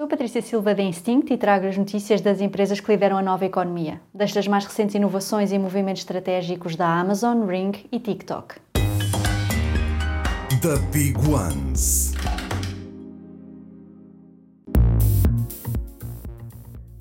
Sou Patrícia Silva da Instinct e trago as notícias das empresas que lideram a nova economia, destas mais recentes inovações e movimentos estratégicos da Amazon, Ring e TikTok. The Big Ones.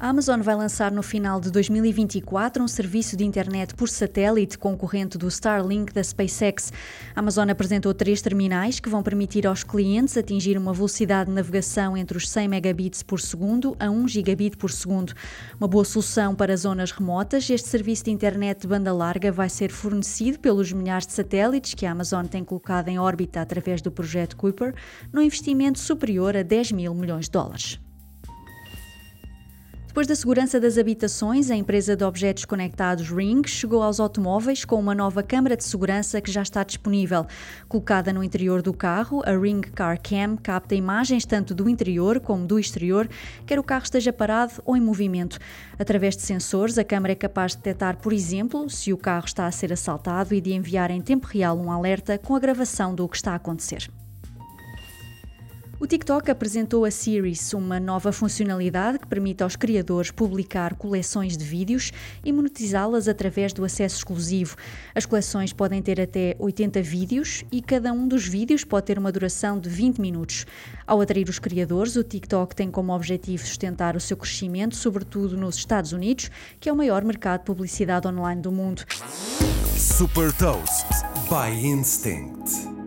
A Amazon vai lançar no final de 2024 um serviço de internet por satélite concorrente do Starlink da SpaceX. A Amazon apresentou três terminais que vão permitir aos clientes atingir uma velocidade de navegação entre os 100 megabits por segundo a 1 gigabit por segundo. Uma boa solução para zonas remotas, este serviço de internet de banda larga vai ser fornecido pelos milhares de satélites que a Amazon tem colocado em órbita através do projeto Kuiper, num investimento superior a 10 mil milhões de dólares. Depois da segurança das habitações, a empresa de objetos conectados Ring chegou aos automóveis com uma nova câmara de segurança que já está disponível. Colocada no interior do carro, a Ring Car Cam capta imagens tanto do interior como do exterior, quer o carro esteja parado ou em movimento. Através de sensores, a câmara é capaz de detectar, por exemplo, se o carro está a ser assaltado e de enviar em tempo real um alerta com a gravação do que está a acontecer. O TikTok apresentou a Series, uma nova funcionalidade que permite aos criadores publicar coleções de vídeos e monetizá-las através do acesso exclusivo. As coleções podem ter até 80 vídeos e cada um dos vídeos pode ter uma duração de 20 minutos. Ao atrair os criadores, o TikTok tem como objetivo sustentar o seu crescimento, sobretudo nos Estados Unidos, que é o maior mercado de publicidade online do mundo. Super Toast by Instinct.